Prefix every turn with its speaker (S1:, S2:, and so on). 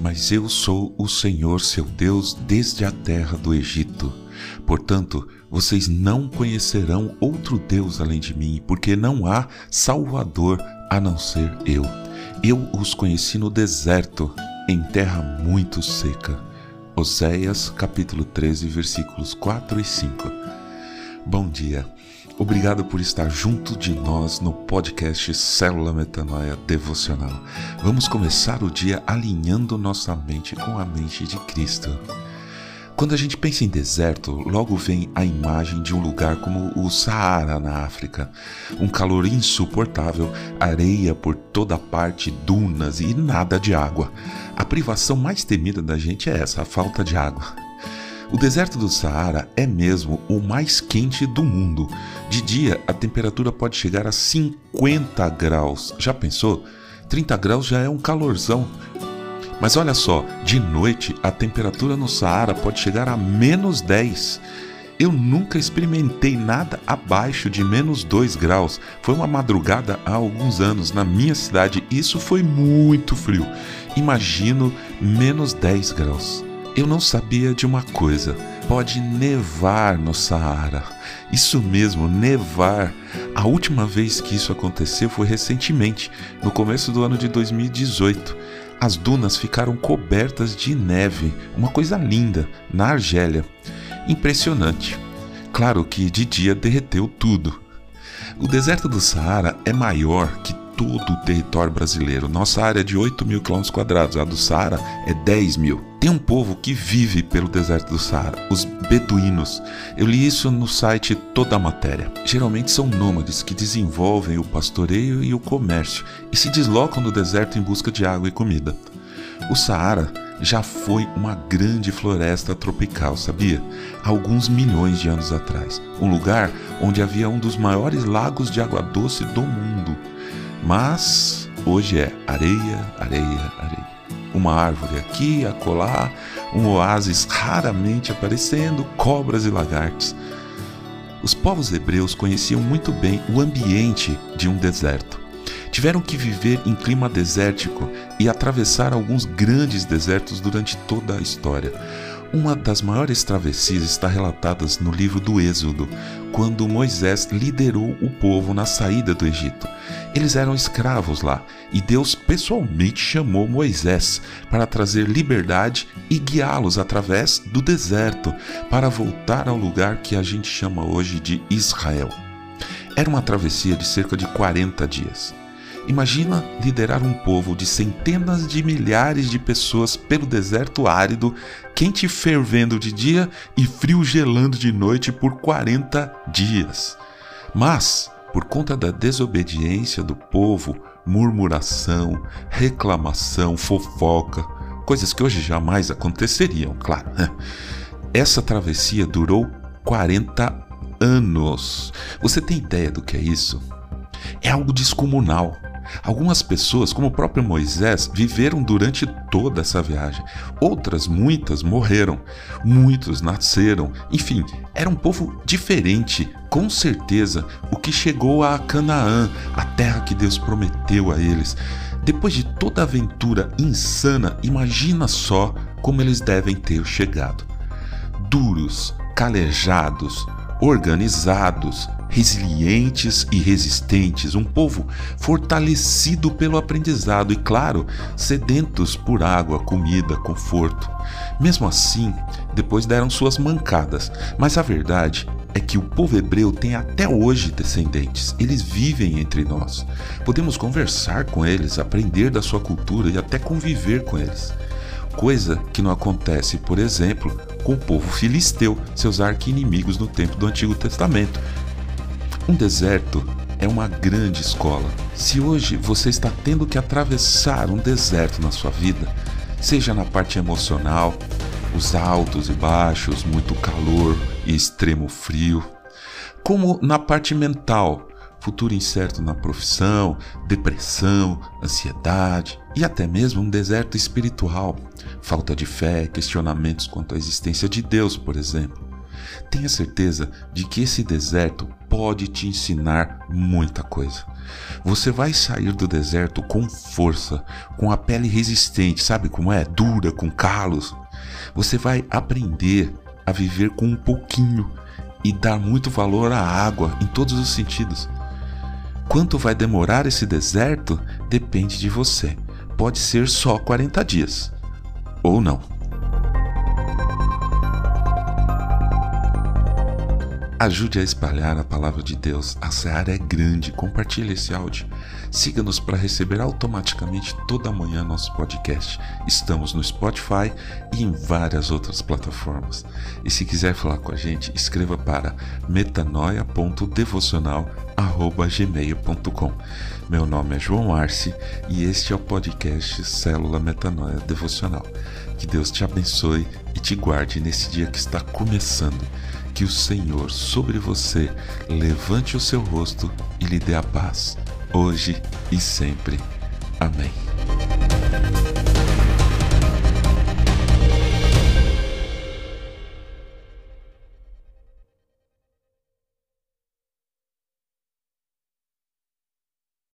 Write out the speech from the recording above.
S1: Mas eu sou o Senhor seu Deus desde a terra do Egito. Portanto, vocês não conhecerão outro Deus além de mim, porque não há Salvador a não ser eu. Eu os conheci no deserto, em terra muito seca. Oséias capítulo 13, versículos 4 e 5. Bom dia. Obrigado por estar junto de nós no podcast Célula Metanoia Devocional. Vamos começar o dia alinhando nossa mente com a mente de Cristo. Quando a gente pensa em deserto, logo vem a imagem de um lugar como o Saara na África. Um calor insuportável, areia por toda parte, dunas e nada de água. A privação mais temida da gente é essa, a falta de água. O deserto do Saara é mesmo o mais quente do mundo. De dia, a temperatura pode chegar a 50 graus. Já pensou? 30 graus já é um calorzão. Mas olha só, de noite a temperatura no Saara pode chegar a menos 10. Eu nunca experimentei nada abaixo de menos 2 graus. Foi uma madrugada há alguns anos na minha cidade. Isso foi muito frio. Imagino menos 10 graus. Eu não sabia de uma coisa: pode nevar no Saara. Isso mesmo, nevar. A última vez que isso aconteceu foi recentemente, no começo do ano de 2018. As dunas ficaram cobertas de neve, uma coisa linda, na Argélia. Impressionante. Claro que de dia derreteu tudo. O deserto do Saara é maior que todo o território brasileiro. Nossa área é de 8 mil quilômetros quadrados, a do Saara é 10 mil. Tem um povo que vive pelo deserto do Saara, os beduínos. Eu li isso no site Toda a Matéria. Geralmente são nômades que desenvolvem o pastoreio e o comércio e se deslocam do deserto em busca de água e comida. O Saara já foi uma grande floresta tropical, sabia? Alguns milhões de anos atrás. Um lugar onde havia um dos maiores lagos de água doce do mundo. Mas hoje é areia, areia, areia. Uma árvore aqui, acolá, um oásis raramente aparecendo, cobras e lagartos. Os povos hebreus conheciam muito bem o ambiente de um deserto. Tiveram que viver em clima desértico e atravessar alguns grandes desertos durante toda a história. Uma das maiores travessias está relatada no livro do Êxodo, quando Moisés liderou o povo na saída do Egito. Eles eram escravos lá e Deus pessoalmente chamou Moisés para trazer liberdade e guiá-los através do deserto para voltar ao lugar que a gente chama hoje de Israel. Era uma travessia de cerca de 40 dias. Imagina liderar um povo de centenas de milhares de pessoas pelo deserto árido, quente fervendo de dia e frio gelando de noite por 40 dias. Mas, por conta da desobediência do povo, murmuração, reclamação, fofoca, coisas que hoje jamais aconteceriam, claro. Né? Essa travessia durou 40 anos. Você tem ideia do que é isso? É algo descomunal. Algumas pessoas, como o próprio Moisés, viveram durante toda essa viagem. Outras, muitas, morreram. Muitos nasceram. Enfim, era um povo diferente, com certeza, o que chegou a Canaã, a terra que Deus prometeu a eles. Depois de toda a aventura insana, imagina só como eles devem ter chegado. Duros, calejados, organizados, resilientes e resistentes, um povo fortalecido pelo aprendizado e, claro, sedentos por água, comida, conforto. Mesmo assim, depois deram suas mancadas, mas a verdade é que o povo hebreu tem até hoje descendentes. Eles vivem entre nós. Podemos conversar com eles, aprender da sua cultura e até conviver com eles. Coisa que não acontece, por exemplo, com o povo filisteu, seus arqui-inimigos no tempo do Antigo Testamento, um deserto é uma grande escola. Se hoje você está tendo que atravessar um deserto na sua vida, seja na parte emocional, os altos e baixos, muito calor e extremo frio, como na parte mental, futuro incerto na profissão, depressão, ansiedade e até mesmo um deserto espiritual, falta de fé, questionamentos quanto à existência de Deus, por exemplo. Tenha certeza de que esse deserto pode te ensinar muita coisa. Você vai sair do deserto com força, com a pele resistente, sabe como é? Dura, com calos. Você vai aprender a viver com um pouquinho e dar muito valor à água em todos os sentidos. Quanto vai demorar esse deserto depende de você. Pode ser só 40 dias ou não. Ajude a espalhar a palavra de Deus. A seara é grande. Compartilhe esse áudio. Siga-nos para receber automaticamente toda manhã nosso podcast. Estamos no Spotify e em várias outras plataformas. E se quiser falar com a gente, escreva para metanoia.devocional@gmail.com. Meu nome é João Arce e este é o podcast Célula Metanoia Devocional. Que Deus te abençoe e te guarde nesse dia que está começando que o Senhor sobre você levante o seu rosto e lhe dê a paz, hoje e sempre. Amém.